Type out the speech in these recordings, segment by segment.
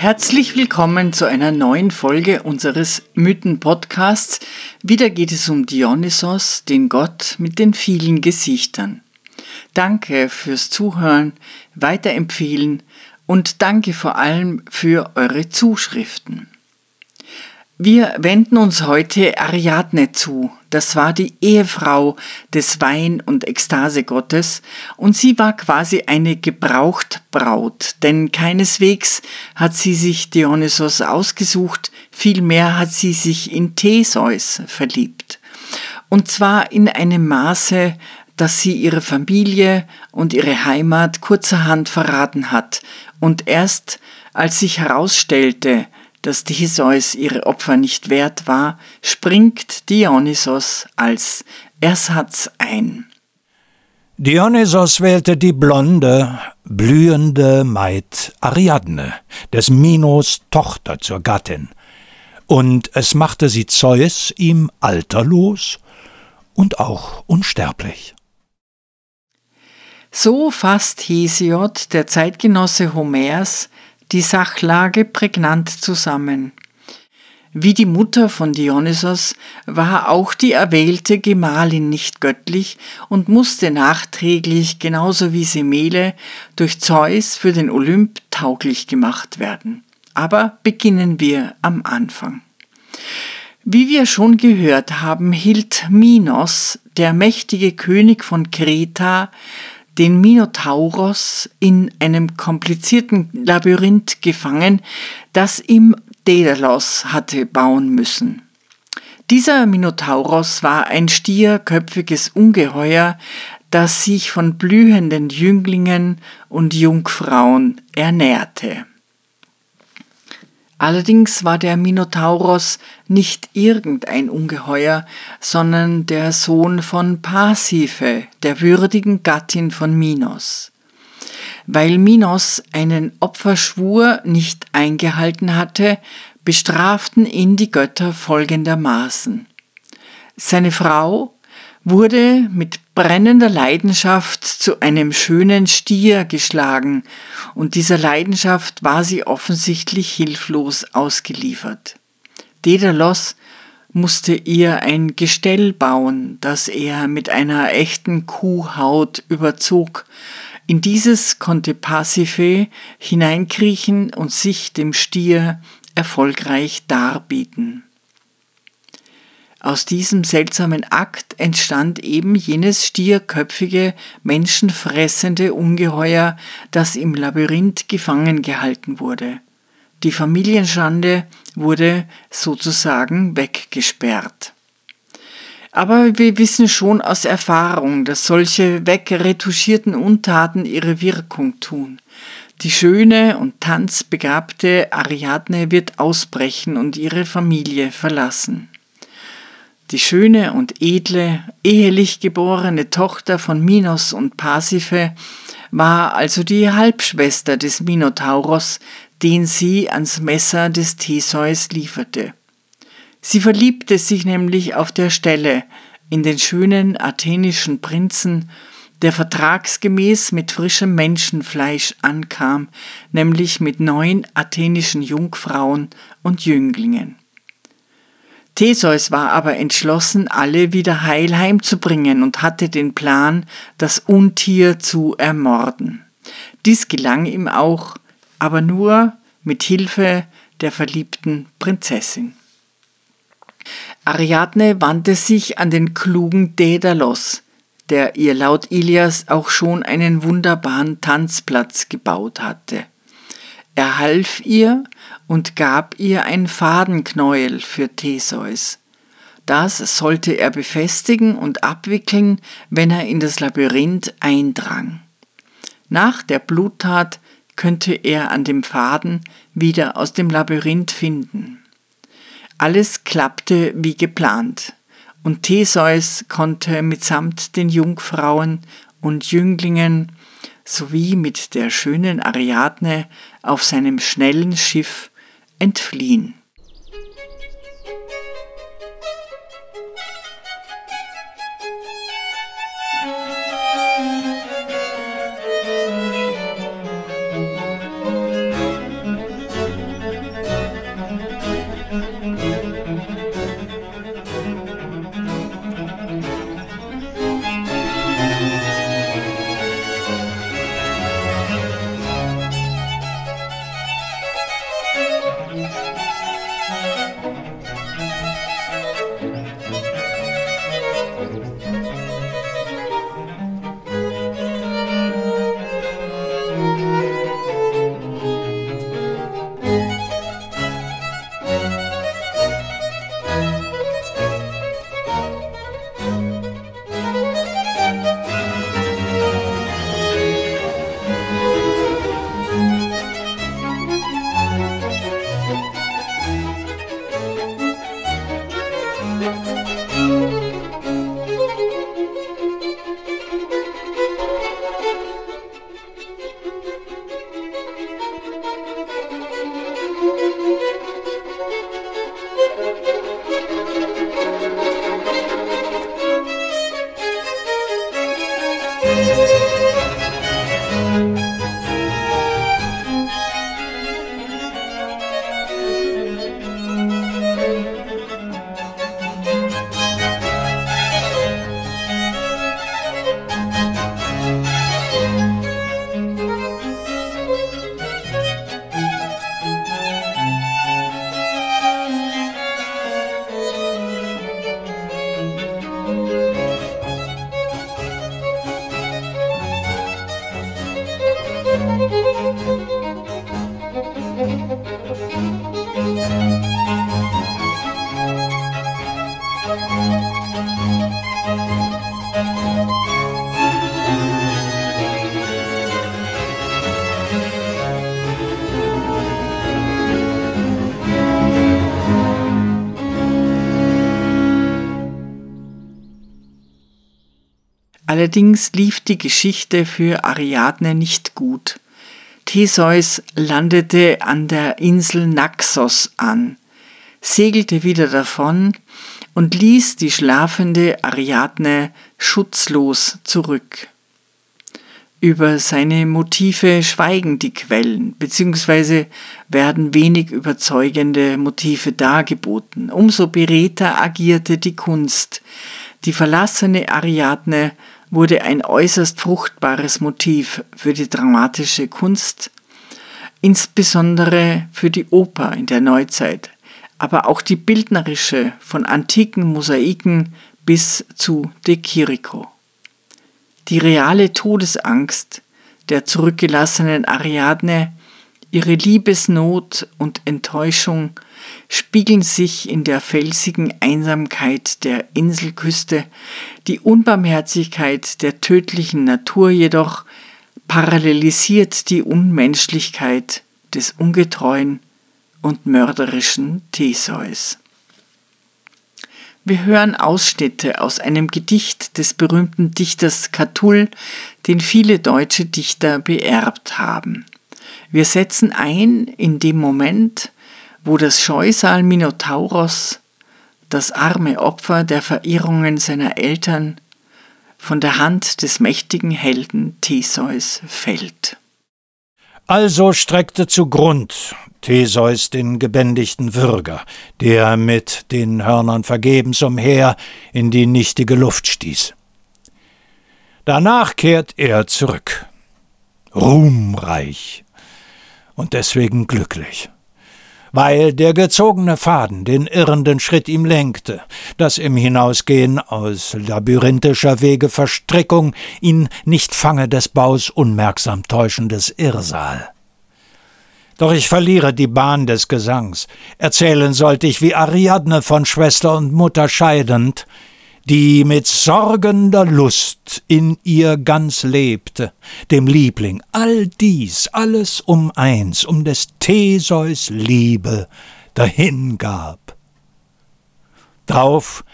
Herzlich willkommen zu einer neuen Folge unseres Mythen-Podcasts. Wieder geht es um Dionysos, den Gott mit den vielen Gesichtern. Danke fürs Zuhören, Weiterempfehlen und danke vor allem für eure Zuschriften. Wir wenden uns heute Ariadne zu. Das war die Ehefrau des Wein- und Ekstasegottes und sie war quasi eine Gebrauchtbraut, denn keineswegs hat sie sich Dionysos ausgesucht, vielmehr hat sie sich in Theseus verliebt. Und zwar in einem Maße, dass sie ihre Familie und ihre Heimat kurzerhand verraten hat und erst als sich herausstellte, dass Theseus ihre Opfer nicht wert war, springt Dionysos als Ersatz ein. Dionysos wählte die blonde, blühende Maid Ariadne, des Minos Tochter zur Gattin, und es machte sie Zeus ihm alterlos und auch unsterblich. So fasst Hesiod, der Zeitgenosse Homers, die Sachlage prägnant zusammen. Wie die Mutter von Dionysos war auch die erwählte Gemahlin nicht göttlich und musste nachträglich, genauso wie Semele, durch Zeus für den Olymp tauglich gemacht werden. Aber beginnen wir am Anfang. Wie wir schon gehört haben, hielt Minos, der mächtige König von Kreta, den Minotauros in einem komplizierten Labyrinth gefangen, das ihm Daedalus hatte bauen müssen. Dieser Minotauros war ein stierköpfiges Ungeheuer, das sich von blühenden Jünglingen und Jungfrauen ernährte. Allerdings war der Minotauros nicht irgendein Ungeheuer, sondern der Sohn von Pasiphae, der würdigen Gattin von Minos. Weil Minos einen Opferschwur nicht eingehalten hatte, bestraften ihn die Götter folgendermaßen. Seine Frau wurde mit brennender Leidenschaft zu einem schönen Stier geschlagen, und dieser Leidenschaft war sie offensichtlich hilflos ausgeliefert. Daedalus musste ihr ein Gestell bauen, das er mit einer echten Kuhhaut überzog. In dieses konnte Pasiphae hineinkriechen und sich dem Stier erfolgreich darbieten. Aus diesem seltsamen Akt entstand eben jenes stierköpfige, menschenfressende Ungeheuer, das im Labyrinth gefangen gehalten wurde. Die Familienschande wurde sozusagen weggesperrt. Aber wir wissen schon aus Erfahrung, dass solche wegretuschierten Untaten ihre Wirkung tun. Die schöne und tanzbegabte Ariadne wird ausbrechen und ihre Familie verlassen. Die schöne und edle, ehelich geborene Tochter von Minos und Pasiphae war also die Halbschwester des Minotauros, den sie ans Messer des Theseus lieferte. Sie verliebte sich nämlich auf der Stelle in den schönen athenischen Prinzen, der vertragsgemäß mit frischem Menschenfleisch ankam, nämlich mit neun athenischen Jungfrauen und Jünglingen. Theseus war aber entschlossen, alle wieder heil heimzubringen und hatte den Plan, das Untier zu ermorden. Dies gelang ihm auch, aber nur mit Hilfe der verliebten Prinzessin. Ariadne wandte sich an den klugen Daedalus, der ihr laut Ilias auch schon einen wunderbaren Tanzplatz gebaut hatte. Er half ihr und gab ihr ein Fadenknäuel für Theseus. Das sollte er befestigen und abwickeln, wenn er in das Labyrinth eindrang. Nach der Bluttat könnte er an dem Faden wieder aus dem Labyrinth finden. Alles klappte wie geplant, und Theseus konnte mitsamt den Jungfrauen und Jünglingen sowie mit der schönen Ariadne auf seinem schnellen Schiff entfliehen. Allerdings lief die Geschichte für Ariadne nicht gut. Theseus landete an der Insel Naxos an, segelte wieder davon und ließ die schlafende Ariadne schutzlos zurück. Über seine Motive schweigen die Quellen, beziehungsweise werden wenig überzeugende Motive dargeboten. Umso beredter agierte die Kunst. Die verlassene Ariadne wurde ein äußerst fruchtbares Motiv für die dramatische Kunst, insbesondere für die Oper in der Neuzeit, aber auch die bildnerische von antiken Mosaiken bis zu De Chirico. Die reale Todesangst der zurückgelassenen Ariadne, ihre Liebesnot und Enttäuschung spiegeln sich in der felsigen Einsamkeit der Inselküste, die Unbarmherzigkeit der tödlichen Natur jedoch parallelisiert die Unmenschlichkeit des ungetreuen und mörderischen Theseus. Wir hören Ausschnitte aus einem Gedicht des berühmten Dichters Catull, den viele deutsche Dichter beerbt haben. Wir setzen ein in dem Moment, wo das Scheusal Minotauros, das arme Opfer der Verirrungen seiner Eltern, von der Hand des mächtigen Helden Theseus fällt. Also streckte zu Grund Theseus den gebändigten Würger, der mit den Hörnern vergebens umher in die nichtige Luft stieß. Danach kehrt er zurück, ruhmreich und deswegen glücklich weil der gezogene Faden den irrenden Schritt ihm lenkte, das im Hinausgehen aus labyrinthischer Wege Verstrickung ihn nicht fange des Baus unmerksam täuschendes Irrsal. Doch ich verliere die Bahn des Gesangs. Erzählen sollte ich, wie Ariadne von Schwester und Mutter scheidend, die mit sorgender Lust in ihr ganz lebte, dem Liebling all dies, alles um eins, um des Theseus Liebe dahingab. Drauf,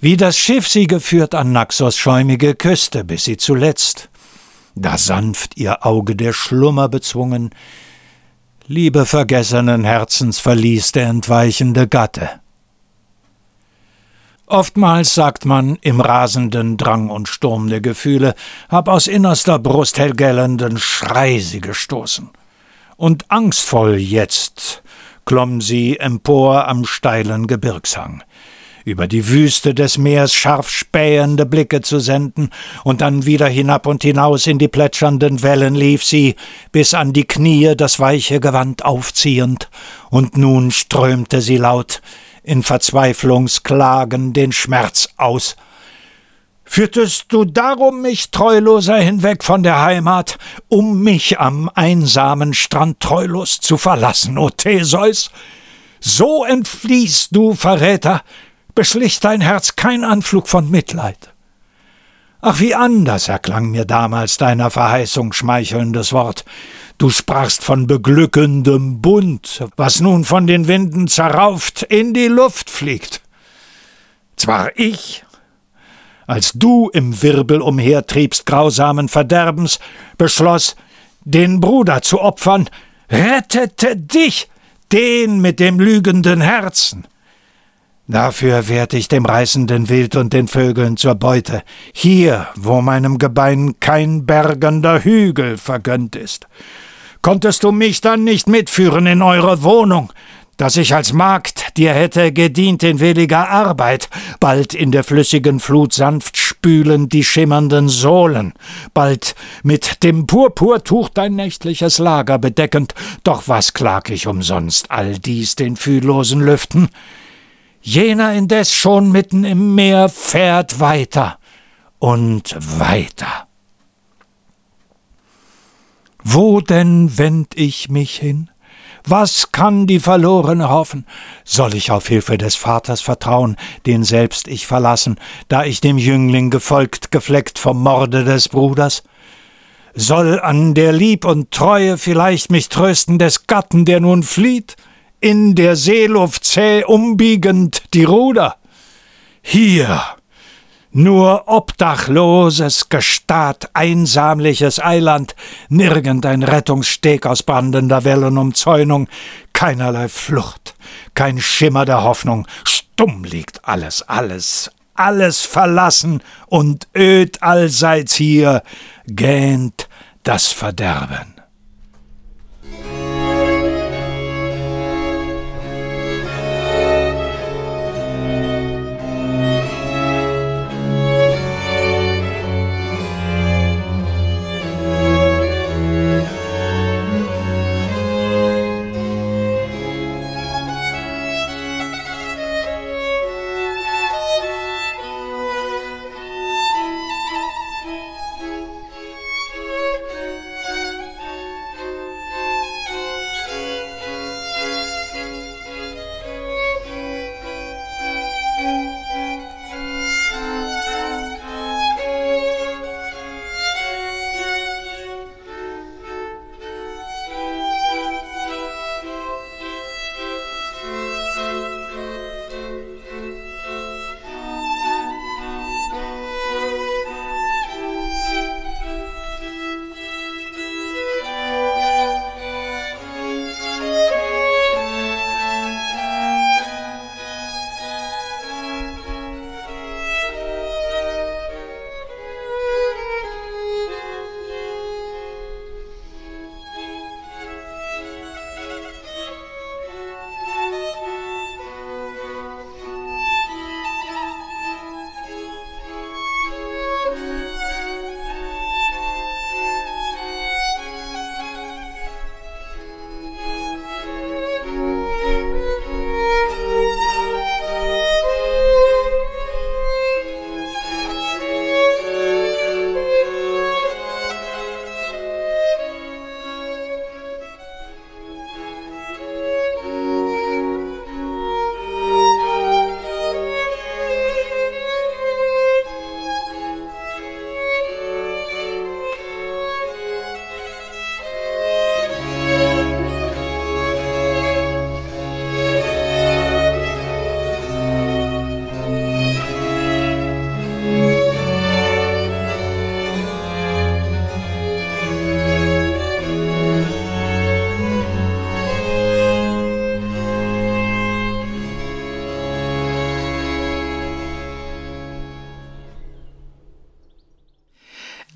wie das Schiff sie geführt an Naxos schäumige Küste, bis sie zuletzt, da sanft ihr Auge der Schlummer bezwungen, Liebe vergessenen Herzens verließ der entweichende Gatte. Oftmals sagt man, im rasenden Drang und Sturm der Gefühle hab aus innerster Brust hellgellenden Schrei sie gestoßen. Und angstvoll jetzt klomm sie empor am steilen Gebirgshang über die Wüste des Meers scharf spähende Blicke zu senden, und dann wieder hinab und hinaus in die plätschernden Wellen lief sie, bis an die Knie das weiche Gewand aufziehend, und nun strömte sie laut in Verzweiflungsklagen den Schmerz aus. Führtest du darum mich treuloser hinweg von der Heimat, um mich am einsamen Strand treulos zu verlassen, o Theseus? So entfliehst du, Verräter, beschlich dein Herz kein Anflug von Mitleid. Ach, wie anders erklang mir damals deiner Verheißung schmeichelndes Wort. Du sprachst von beglückendem Bund, was nun von den Winden zerrauft in die Luft fliegt. Zwar ich, als du im Wirbel umhertriebst grausamen Verderbens, beschloss, den Bruder zu opfern, rettete dich, den mit dem lügenden Herzen. Dafür werd ich dem reißenden Wild und den Vögeln zur Beute, hier, wo meinem Gebein kein bergender Hügel vergönnt ist. Konntest du mich dann nicht mitführen in eure Wohnung, dass ich als Magd dir hätte gedient in williger Arbeit, bald in der flüssigen Flut sanft spülend die schimmernden Sohlen, bald mit dem Purpurtuch dein nächtliches Lager bedeckend, doch was klag ich umsonst all dies den fühllosen Lüften? Jener indes schon mitten im Meer fährt weiter und weiter. Wo denn wend ich mich hin? Was kann die Verlorene hoffen? Soll ich auf Hilfe des Vaters vertrauen, den selbst ich verlassen, da ich dem Jüngling gefolgt, gefleckt vom Morde des Bruders? Soll an der Lieb und Treue vielleicht mich trösten des Gatten, der nun flieht? in der Seeluft zäh umbiegend die Ruder. Hier nur obdachloses Gestad, einsamliches Eiland, nirgend ein Rettungssteg aus brandender Wellenumzäunung, keinerlei Flucht, kein Schimmer der Hoffnung, stumm liegt alles, alles, alles verlassen und öd allseits hier gähnt das Verderben.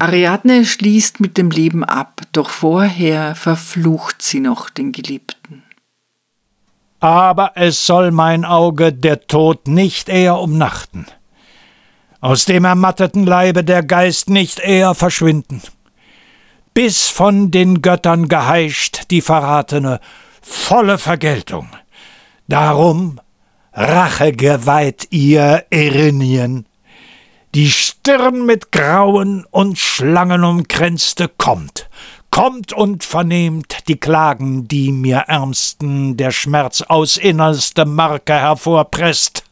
Ariadne schließt mit dem Leben ab, doch vorher verflucht sie noch den Geliebten. Aber es soll mein Auge der Tod nicht eher umnachten, aus dem ermatteten Leibe der Geist nicht eher verschwinden, bis von den Göttern geheischt die verratene volle Vergeltung. Darum Rache geweiht ihr Erinien, die Stirn mit Grauen und Schlangen umkränzte, kommt, kommt und vernehmt die Klagen, die mir ärmsten der Schmerz aus innerste Marke hervorpresst.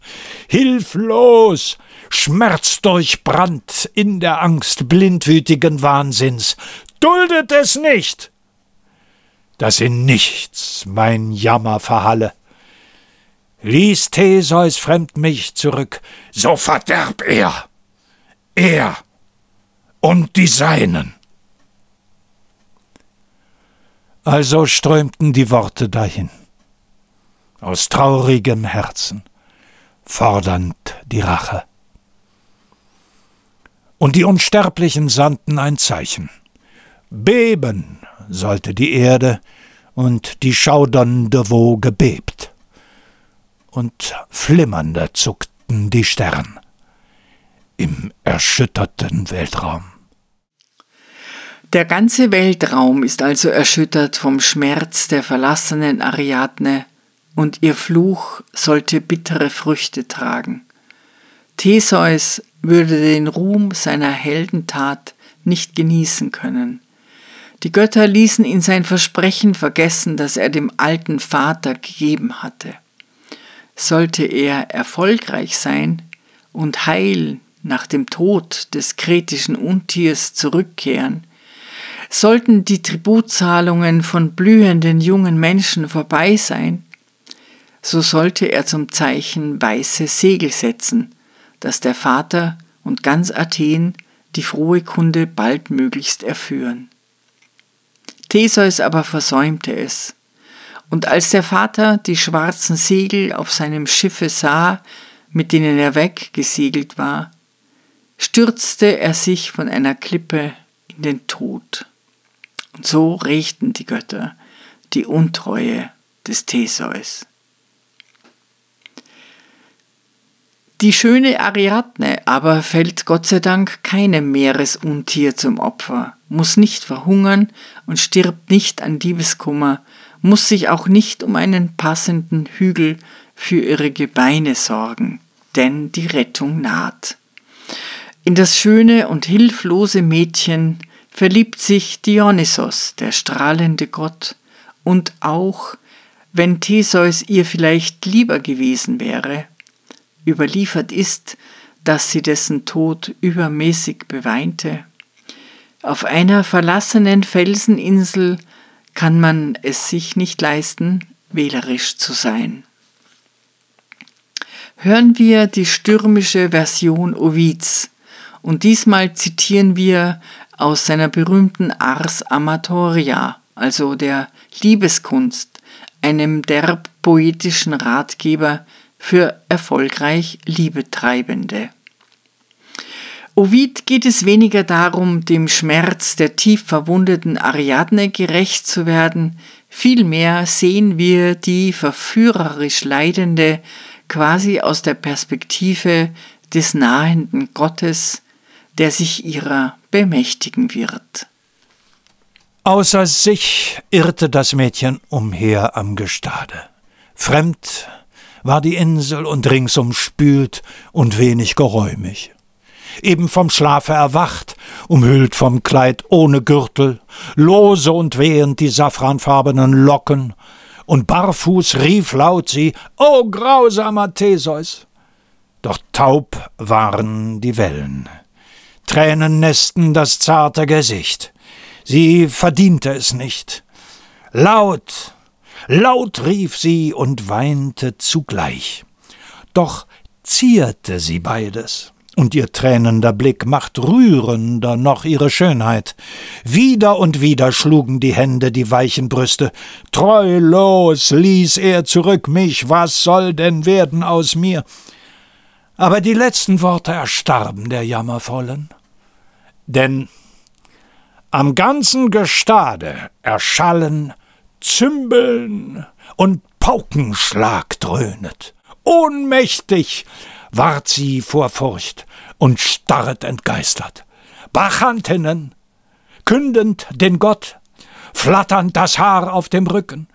Hilflos, schmerzdurchbrannt in der Angst blindwütigen Wahnsinns, duldet es nicht, dass in nichts mein Jammer verhalle. Ließ Theseus fremd mich zurück, so verderb er er und die Seinen. Also strömten die Worte dahin, aus traurigem Herzen, fordernd die Rache. Und die Unsterblichen sandten ein Zeichen. Beben sollte die Erde, und die schaudernde Woge bebt, und flimmernder zuckten die Sterne im erschütterten Weltraum. Der ganze Weltraum ist also erschüttert vom Schmerz der verlassenen Ariadne, und ihr Fluch sollte bittere Früchte tragen. Theseus würde den Ruhm seiner Heldentat nicht genießen können. Die Götter ließen ihn sein Versprechen vergessen, das er dem alten Vater gegeben hatte. Sollte er erfolgreich sein und heil nach dem Tod des kretischen Untiers zurückkehren, sollten die Tributzahlungen von blühenden jungen Menschen vorbei sein, so sollte er zum Zeichen weiße Segel setzen, dass der Vater und ganz Athen die frohe Kunde baldmöglichst erführen. Theseus aber versäumte es, und als der Vater die schwarzen Segel auf seinem Schiffe sah, mit denen er weggesegelt war, stürzte er sich von einer Klippe in den Tod. Und so rächten die Götter die Untreue des Theseus. Die schöne Ariadne aber fällt Gott sei Dank keinem Meeresuntier zum Opfer, muss nicht verhungern und stirbt nicht an Liebeskummer, muss sich auch nicht um einen passenden Hügel für ihre Gebeine sorgen, denn die Rettung naht. In das schöne und hilflose Mädchen verliebt sich Dionysos, der strahlende Gott, und auch, wenn Theseus ihr vielleicht lieber gewesen wäre, überliefert ist, dass sie dessen Tod übermäßig beweinte. Auf einer verlassenen Felseninsel kann man es sich nicht leisten, wählerisch zu sein. Hören wir die stürmische Version Ovids, und diesmal zitieren wir aus seiner berühmten Ars Amatoria, also der Liebeskunst, einem derb poetischen Ratgeber für erfolgreich Liebetreibende. Ovid geht es weniger darum, dem Schmerz der tief verwundeten Ariadne gerecht zu werden, vielmehr sehen wir die verführerisch Leidende quasi aus der Perspektive des nahenden Gottes, der sich ihrer bemächtigen wird. Außer sich irrte das Mädchen umher am Gestade. Fremd war die Insel und ringsum spült und wenig geräumig. Eben vom Schlafe erwacht, umhüllt vom Kleid ohne Gürtel, lose und wehend die safranfarbenen Locken, und barfuß rief laut sie, O grausamer Theseus! Doch taub waren die Wellen. Tränen nässten das zarte Gesicht. Sie verdiente es nicht. Laut, laut rief sie und weinte zugleich. Doch zierte sie beides, und ihr tränender Blick macht rührender noch ihre Schönheit. Wieder und wieder schlugen die Hände die weichen Brüste. Treulos ließ er zurück mich, was soll denn werden aus mir? Aber die letzten Worte erstarben der Jammervollen denn am ganzen Gestade erschallen Zymbeln und Paukenschlag dröhnet. Ohnmächtig ward sie vor Furcht und starret entgeistert. Bachantinnen, kündend den Gott, flatternd das Haar auf dem Rücken.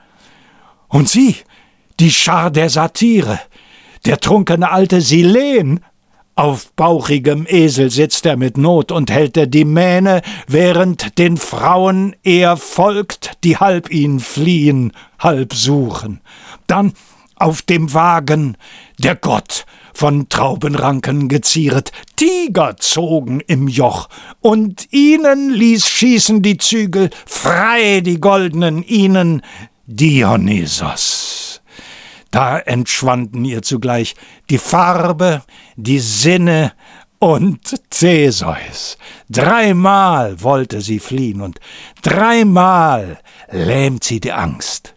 Und sie, die Schar der Satire, der trunkene alte Silen, auf bauchigem Esel sitzt er mit Not und hält er die Mähne, während den Frauen er folgt, die halb ihn fliehen, halb suchen. Dann auf dem Wagen der Gott, von Traubenranken gezieret, Tiger zogen im Joch, und ihnen ließ schießen die Zügel, frei die goldenen ihnen Dionysos. Da entschwanden ihr zugleich die Farbe, die Sinne und Theseus. Dreimal wollte sie fliehen und dreimal lähmt sie die Angst,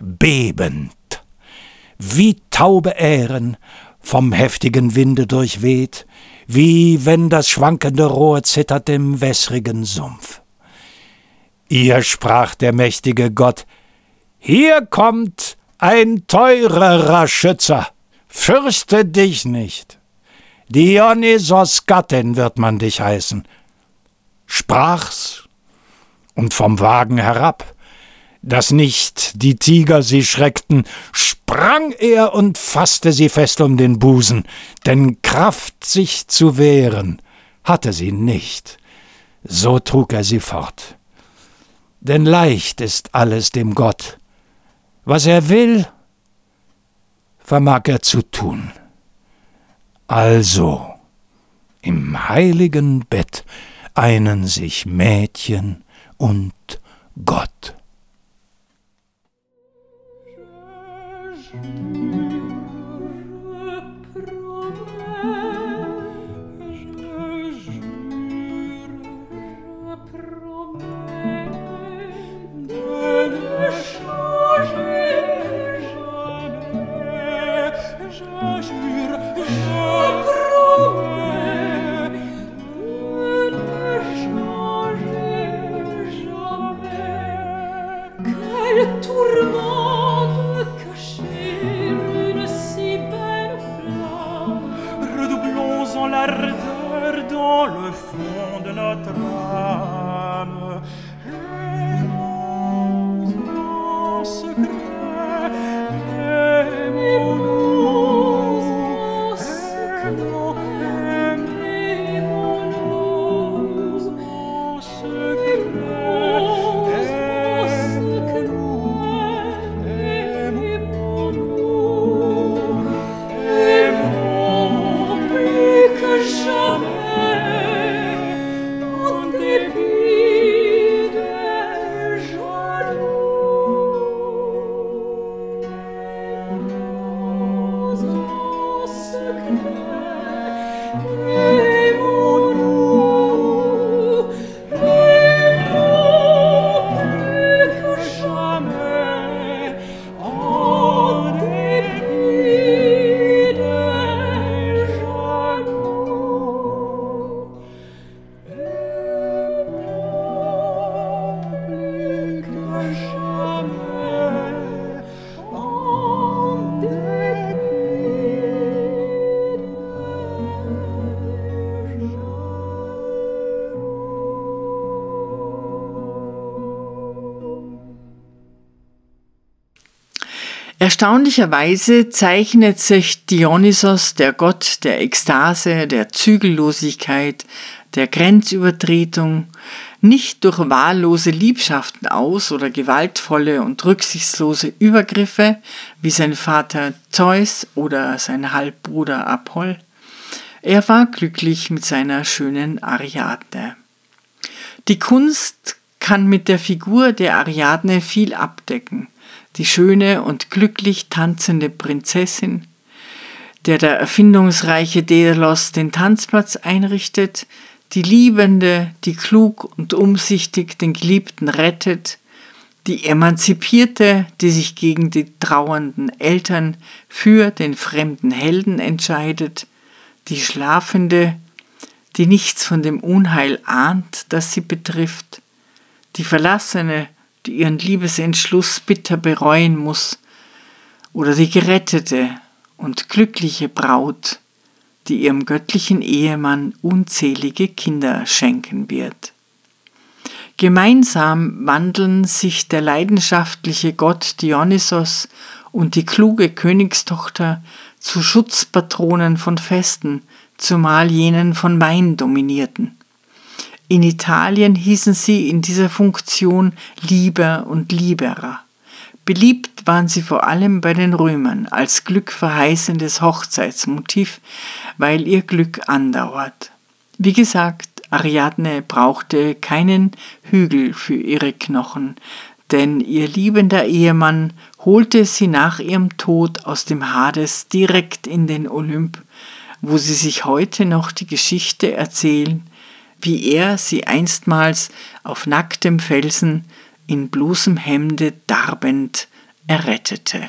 bebend, wie taube Ähren vom heftigen Winde durchweht, wie wenn das schwankende Rohr zittert im wässrigen Sumpf. Ihr sprach der mächtige Gott, hier kommt ein teurerer Schützer, fürchte dich nicht. Dionysos Gattin wird man dich heißen. Sprach's, und vom Wagen herab, dass nicht die Tiger sie schreckten, sprang er und fasste sie fest um den Busen, denn Kraft sich zu wehren hatte sie nicht. So trug er sie fort. Denn leicht ist alles dem Gott, was er will, vermag er zu tun. Also im heiligen Bett einen sich Mädchen und Gott. Erstaunlicherweise zeichnet sich Dionysos, der Gott der Ekstase, der Zügellosigkeit, der Grenzübertretung, nicht durch wahllose Liebschaften aus oder gewaltvolle und rücksichtslose Übergriffe wie sein Vater Zeus oder sein Halbbruder Apoll. Er war glücklich mit seiner schönen Ariadne. Die Kunst kann mit der Figur der Ariadne viel abdecken – die schöne und glücklich tanzende Prinzessin, der der erfindungsreiche Daedalus den Tanzplatz einrichtet, die Liebende, die klug und umsichtig den Geliebten rettet, die Emanzipierte, die sich gegen die trauernden Eltern für den fremden Helden entscheidet, die Schlafende, die nichts von dem Unheil ahnt, das sie betrifft, die Verlassene, die ihren Liebesentschluss bitter bereuen muss, oder die gerettete und glückliche Braut, die ihrem göttlichen Ehemann unzählige Kinder schenken wird. Gemeinsam wandeln sich der leidenschaftliche Gott Dionysos und die kluge Königstochter zu Schutzpatronen von Festen, zumal jenen von Wein dominierten. In Italien hießen sie in dieser Funktion Lieber und Lieberer. Beliebt waren sie vor allem bei den Römern als glückverheißendes Hochzeitsmotiv, weil ihr Glück andauert. Wie gesagt, Ariadne brauchte keinen Hügel für ihre Knochen, denn ihr liebender Ehemann holte sie nach ihrem Tod aus dem Hades direkt in den Olymp, wo sie sich heute noch die Geschichte erzählen, wie er sie einstmals auf nacktem Felsen in bloßem Hemde darbend errettete.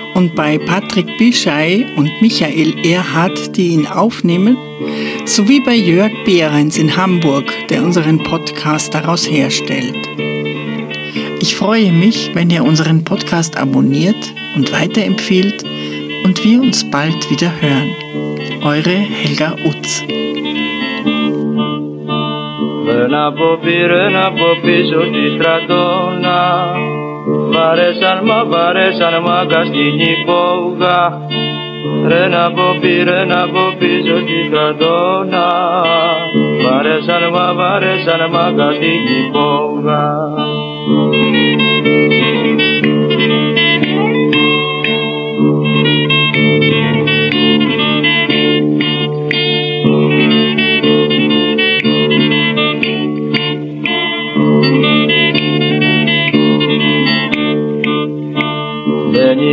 und bei Patrick Bischei und Michael Erhardt, die ihn aufnehmen, sowie bei Jörg Behrens in Hamburg, der unseren Podcast daraus herstellt. Ich freue mich, wenn ihr unseren Podcast abonniert und weiterempfiehlt und wir uns bald wieder hören. Eure Helga Utz. Râna bobi, râna bobi, jodi stradona Μ' μα μ' αγκαστινή πόγα Ρε να πω πει, ρε να πω πίσω στην καρτόνα Μ' αρέσαν, μ' μα μ' αγκαστινή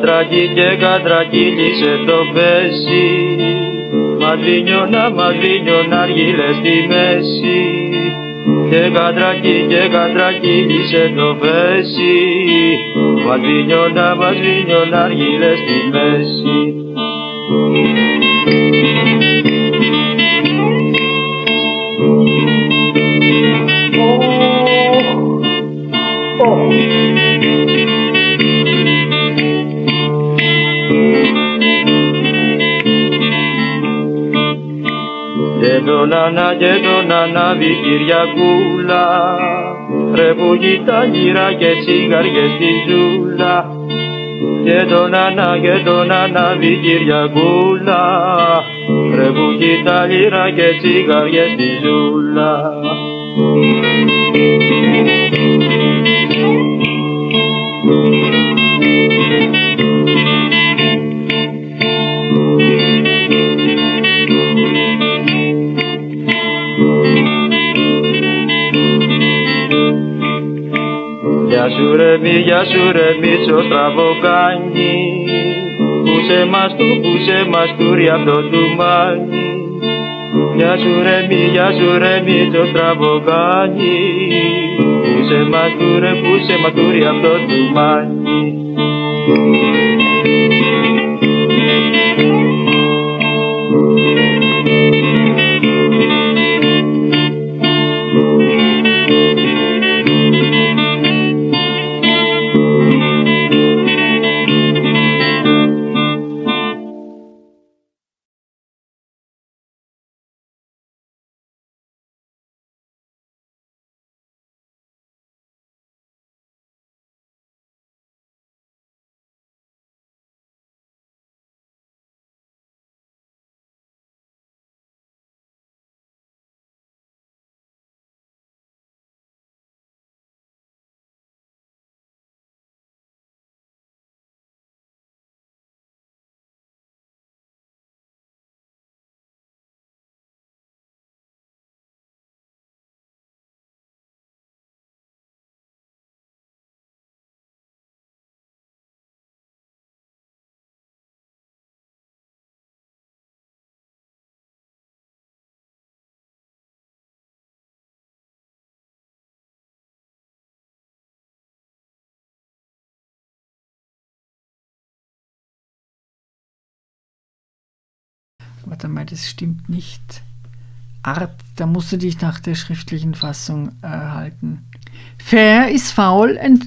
κατρακί και κατρακύλισε το πέσι Μαδρίνιο να μαδρίνιο να αργύλε στη μέση. Και κατρακί και κατρακύλισε το φέση μας βινιώνα, μας βινιώνα αργύλες στη μέση το να και το νανά Κυριακούλα Ρε που κοιτά γυρά και τσιγάριες στη ζούλα. Και το νανά και το νανά Κυριακούλα Ρε που κοιτά γυρά και τσιγάριες στη ζούλα. Σου ρε μίτσο στραβοκάνι Πούσε μας του, πούσε μας του ρε αυτό του μάνι. Γεια σου ρε μη, γεια σου ρε μίτσο στραβοκάνι Πούσε μας του ρε, πούσε μας του ρε αυτό του μάνι Warte mal, das stimmt nicht. Art, da musst du dich nach der schriftlichen Fassung erhalten. Fair ist faul and.